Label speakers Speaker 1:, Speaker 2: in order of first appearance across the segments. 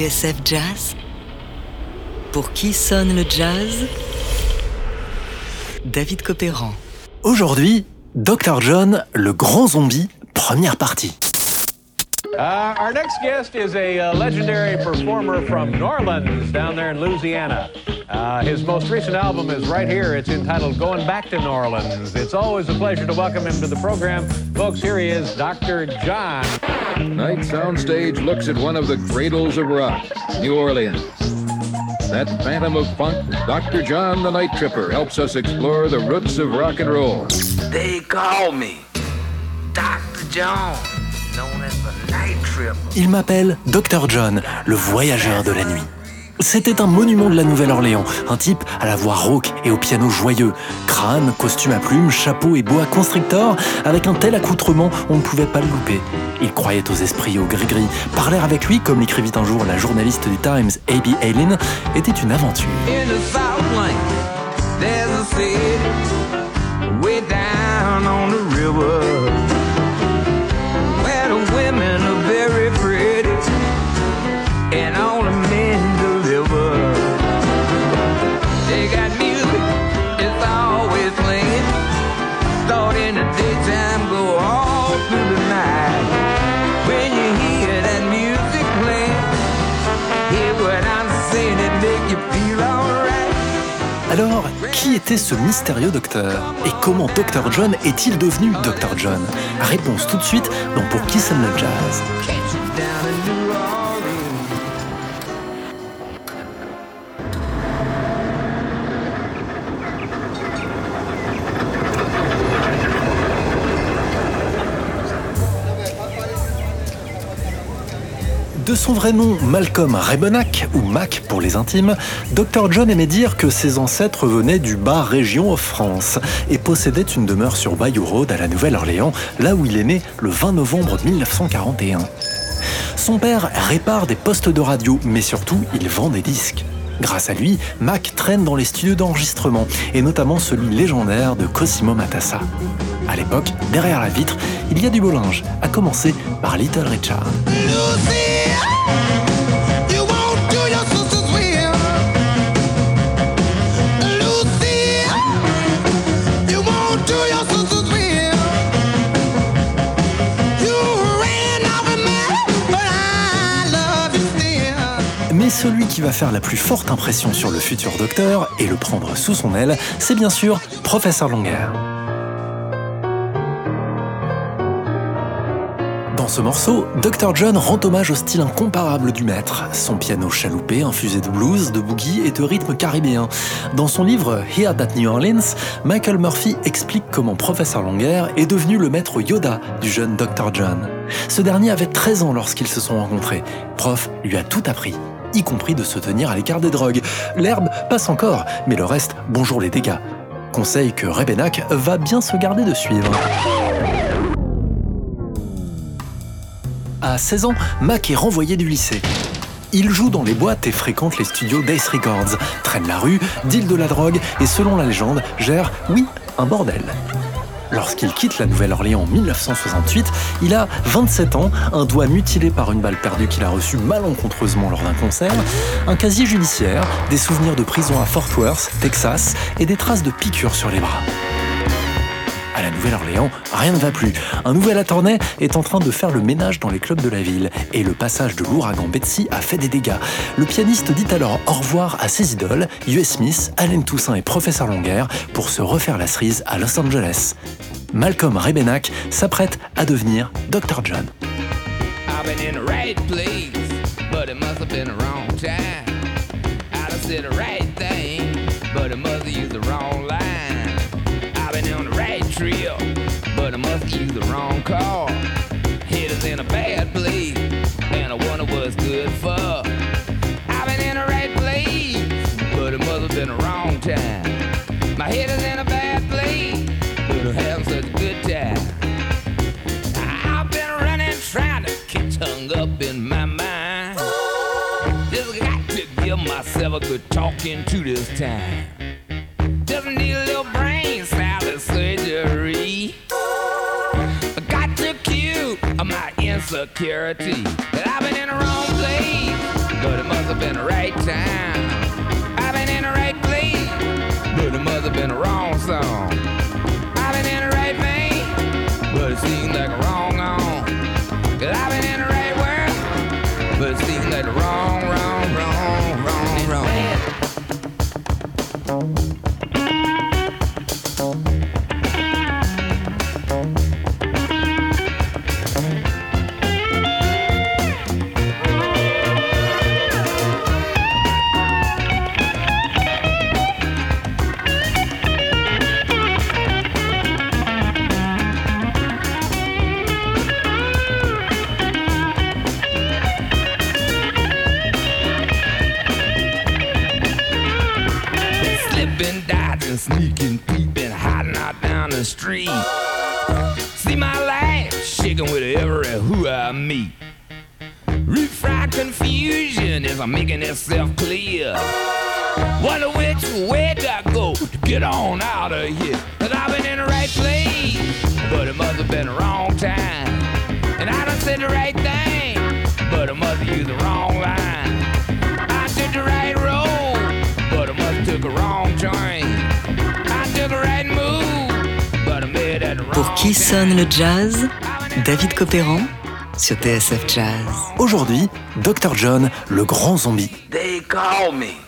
Speaker 1: TSF Jazz Pour qui sonne le jazz? David Copéran.
Speaker 2: Aujourd'hui, Dr. John, le grand zombie, première partie.
Speaker 3: Uh, our next guest is a uh, legendary performer from New Orleans, down there in Louisiana. Uh, his most recent album is right here. It's entitled Going Back to New Orleans. It's always a pleasure to welcome him to the program. Folks, here he is, Dr. John.
Speaker 4: Night Soundstage looks at one of the cradles of rock, New Orleans. That phantom of funk, Dr. John the Night Tripper, helps us explore the roots of rock and roll.
Speaker 5: They call me Dr. John, known as the Night Tripper.
Speaker 2: Il m'appelle Dr. John, le voyageur de la nuit. C'était un monument de la Nouvelle-Orléans, un type à la voix rauque et au piano joyeux. Crâne, costume à plumes, chapeau et bois constrictor, avec un tel accoutrement, on ne pouvait pas le louper. Il croyait aux esprits au gris-gris. Parler avec lui, comme l'écrivit un jour la journaliste du Times, A.B. Allen, était une aventure. Alors, qui était ce mystérieux docteur Et comment Dr. John est-il devenu Dr. John? Réponse tout de suite dans Pour qui sonne le jazz De son vrai nom Malcolm Rebenack, ou Mac pour les intimes, Dr. John aimait dire que ses ancêtres venaient du bas région of France et possédaient une demeure sur Bayou Road à la Nouvelle-Orléans, là où il est né le 20 novembre 1941. Son père répare des postes de radio, mais surtout, il vend des disques. Grâce à lui, Mac traîne dans les studios d'enregistrement, et notamment celui légendaire de Cosimo Matassa. À l'époque, derrière la vitre, il y a du beau linge, à commencer par Little Richard. Mais celui qui va faire la plus forte impression sur le futur docteur et le prendre sous son aile, c'est bien sûr Professeur Longer. Dans ce morceau, Dr. John rend hommage au style incomparable du maître, son piano chaloupé infusé de blues, de boogie et de rythme caribéen. Dans son livre Here at New Orleans, Michael Murphy explique comment Professeur Longer est devenu le maître Yoda du jeune Dr. John. Ce dernier avait 13 ans lorsqu'ils se sont rencontrés. Prof lui a tout appris y compris de se tenir à l'écart des drogues. L'herbe passe encore, mais le reste, bonjour les dégâts. Conseil que Rebenack va bien se garder de suivre. À 16 ans, Mac est renvoyé du lycée. Il joue dans les boîtes et fréquente les studios d'Ace Records, traîne la rue, deal de la drogue et selon la légende, gère, oui, un bordel. Lorsqu'il quitte la Nouvelle-Orléans en 1968, il a 27 ans, un doigt mutilé par une balle perdue qu'il a reçue malencontreusement lors d'un concert, un casier judiciaire, des souvenirs de prison à Fort Worth, Texas, et des traces de piqûres sur les bras. À la Nouvelle-Orléans, rien ne va plus. Un nouvel attorney est en train de faire le ménage dans les clubs de la ville et le passage de l'ouragan Betsy a fait des dégâts. Le pianiste dit alors au revoir à ses idoles, U.S. Smith, Allen Toussaint et Professeur Longer, pour se refaire la cerise à Los Angeles. Malcolm Rebenack s'apprête à devenir Dr. John.
Speaker 5: The wrong car. Head is in a bad place, and I wonder what's good for. I've been in the right place, but it must have been the wrong time. My head is in a bad place, but I'm having such a good time. I've been running, trying to get hung up in my mind. Just got to give myself a good talking to this time. Just need a little brain salad surgery. Inside. security. That I've been in the wrong place, but it must have been the right time. I've been in the right place, but it must have been the wrong song. I've been in the right vein, but it seems like a wrong on. I've been in the right world, but it seems like the wrong, sneaking, peeping, hiding out down the street. See my life shaking with every who I meet. Refried confusion as I'm making itself clear. Wonder which way do I go to get on out of here? Cause I've been in the right place, but it must have been the wrong time. And I done said the right thing, but I must have used the wrong line.
Speaker 1: Qui sonne le jazz? David Copéran sur TSF Jazz.
Speaker 2: Aujourd'hui, Dr. John, le grand zombie.
Speaker 5: They call me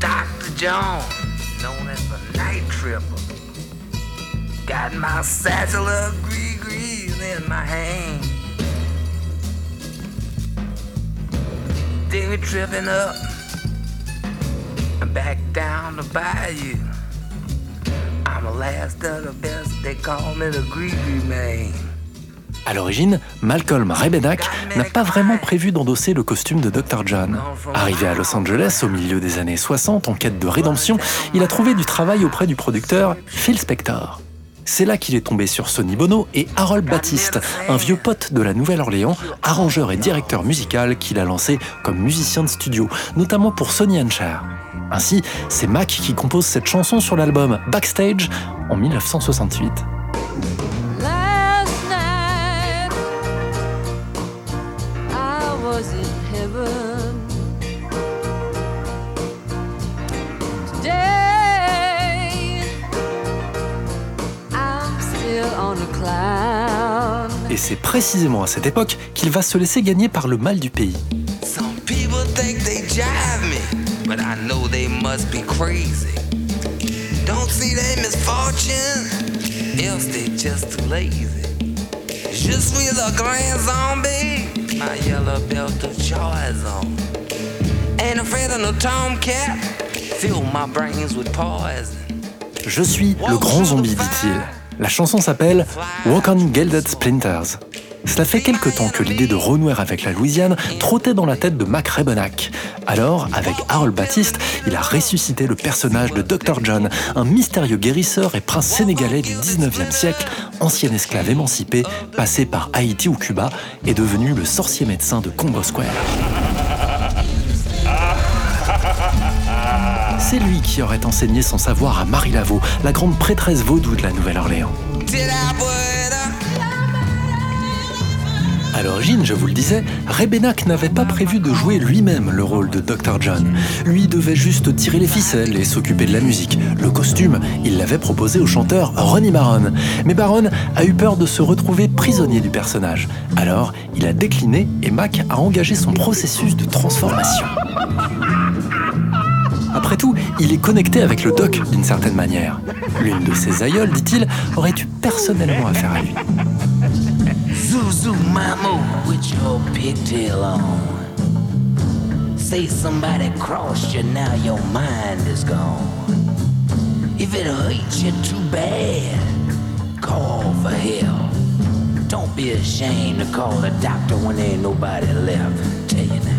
Speaker 5: Dr. John, known as the Night Tripper. Got my satchel of gree-grees in my hand. Then we tripping up and back down the bayou.
Speaker 2: À l'origine, Malcolm Rebenak n'a pas vraiment prévu d'endosser le costume de Dr. John. Arrivé à Los Angeles au milieu des années 60 en quête de rédemption, il a trouvé du travail auprès du producteur Phil Spector. C'est là qu'il est tombé sur Sonny Bono et Harold Baptiste, un vieux pote de la Nouvelle-Orléans, arrangeur et directeur musical qu'il a lancé comme musicien de studio, notamment pour Sonny and Cher. Ainsi, c'est Mac qui compose cette chanson sur l'album Backstage en 1968. Et c'est précisément à cette époque qu'il va se laisser gagner par le mal du pays.
Speaker 5: Je suis le grand zombie,
Speaker 2: dit-il. La chanson s'appelle Walk on Gilded Splinters. Cela fait quelque temps que l'idée de renouer avec la Louisiane trottait dans la tête de Mac Rebenak. Alors, avec Harold Baptiste, il a ressuscité le personnage de Dr. John, un mystérieux guérisseur et prince sénégalais du 19e siècle, ancien esclave émancipé, passé par Haïti ou Cuba, et devenu le sorcier médecin de Congo Square. C'est lui qui aurait enseigné son savoir à Marie Laveau, la grande prêtresse vaudou de la Nouvelle-Orléans. À l'origine, je vous le disais, Rebenak n'avait pas prévu de jouer lui-même le rôle de Dr. John. Lui devait juste tirer les ficelles et s'occuper de la musique. Le costume, il l'avait proposé au chanteur Ronnie Barron. Mais Barron a eu peur de se retrouver prisonnier du personnage. Alors, il a décliné et Mac a engagé son processus de transformation. Après tout, il est connecté avec le doc d'une certaine manière. L'une de ses aïeules, dit-il, aurait eu personnellement affaire à lui.
Speaker 5: Zuzu Mamu with your pigtail on. Say somebody crossed you, now your mind is gone. If it hurts you too bad, call for help. Don't be ashamed to call the doctor when there ain't nobody left. Tell you now.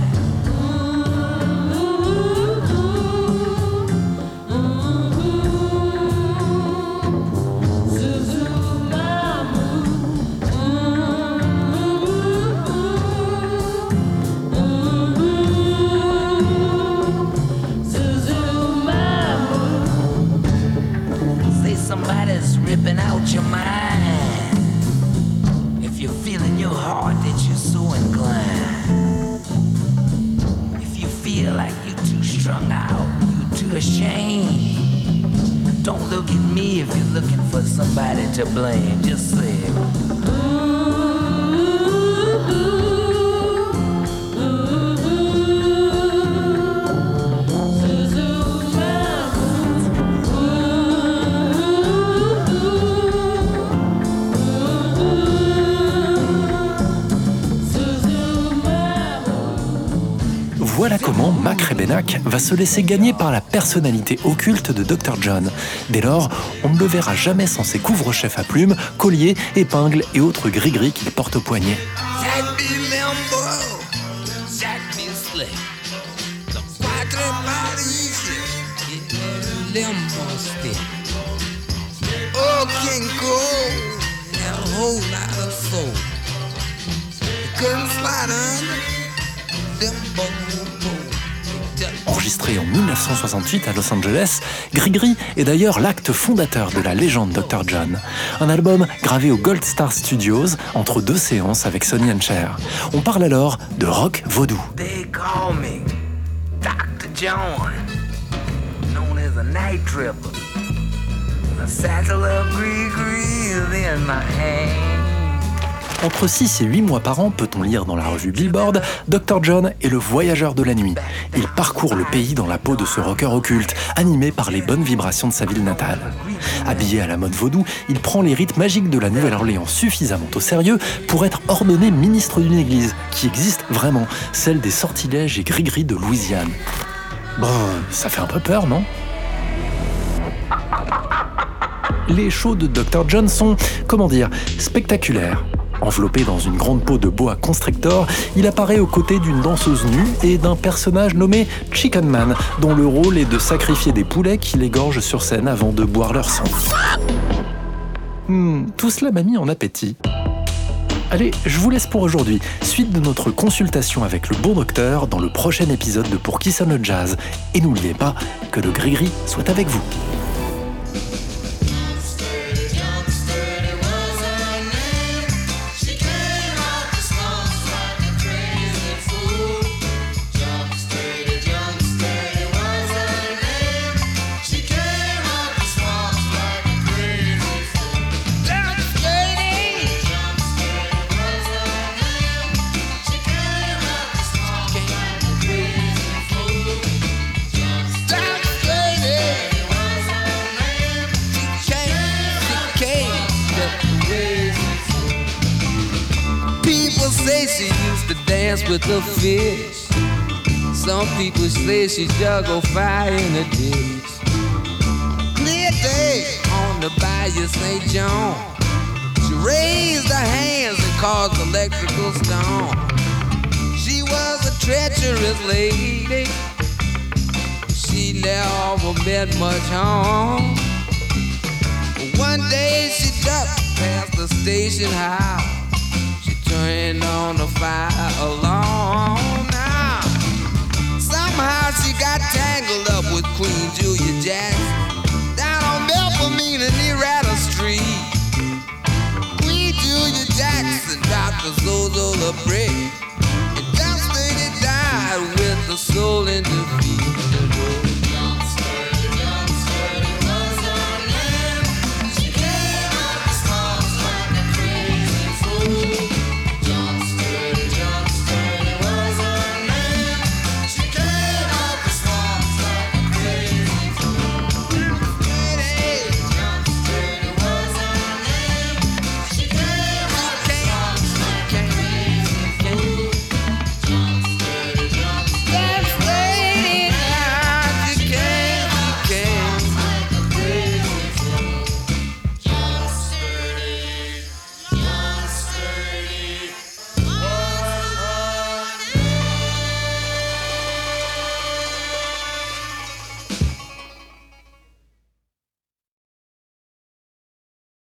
Speaker 6: That you're so inclined, if you feel like you're too strung out, you're too ashamed, don't look at me if you're looking for somebody to blame. Just say,
Speaker 2: Voilà comment Mac Rebennack va se laisser gagner par la personnalité occulte de Dr. John. Dès lors, on ne le verra jamais sans ses couvre-chefs à plumes, colliers, épingles et autres gris-gris qu'il porte au poignet. En 1968 à Los Angeles, Gris-Gris est d'ailleurs l'acte fondateur de la légende Dr. John. Un album gravé au Gold Star Studios entre deux séances avec Sonny and. On parle alors de rock vaudou.
Speaker 6: Dr. John.
Speaker 2: Entre 6 et 8 mois par an, peut-on lire dans la revue Billboard, Dr. John est le voyageur de la nuit. Il parcourt le pays dans la peau de ce rocker occulte, animé par les bonnes vibrations de sa ville natale. Habillé à la mode vaudou, il prend les rites magiques de la Nouvelle-Orléans suffisamment au sérieux pour être ordonné ministre d'une église, qui existe vraiment, celle des sortilèges et gris-gris de Louisiane. Ça fait un peu peur, non? Les shows de Dr. John sont, comment dire, spectaculaires. Enveloppé dans une grande peau de boa constrictor, il apparaît aux côtés d'une danseuse nue et d'un personnage nommé Chicken Man, dont le rôle est de sacrifier des poulets qu'il égorge sur scène avant de boire leur sang. Hmm, tout cela m'a mis en appétit. Allez, je vous laisse pour aujourd'hui. Suite de notre consultation avec le bon docteur dans le prochain épisode de Pour qui sonne le jazz. Et n'oubliez pas que le gris-gris soit avec vous.
Speaker 5: Dance with the fish. Some people say she juggled fire in the ditch. Clear day on the Bayou St. John. She raised her hands and caused electrical storm. She was a treacherous lady. She never meant much harm. One day she ducked past the station house. Turned on the fire alarm. Now, somehow she got tangled up with Queen Julia Jackson down on Belfamine and Nerata Street. Queen Julia Jackson dropped a Zozo Brick and Destiny died with the soul in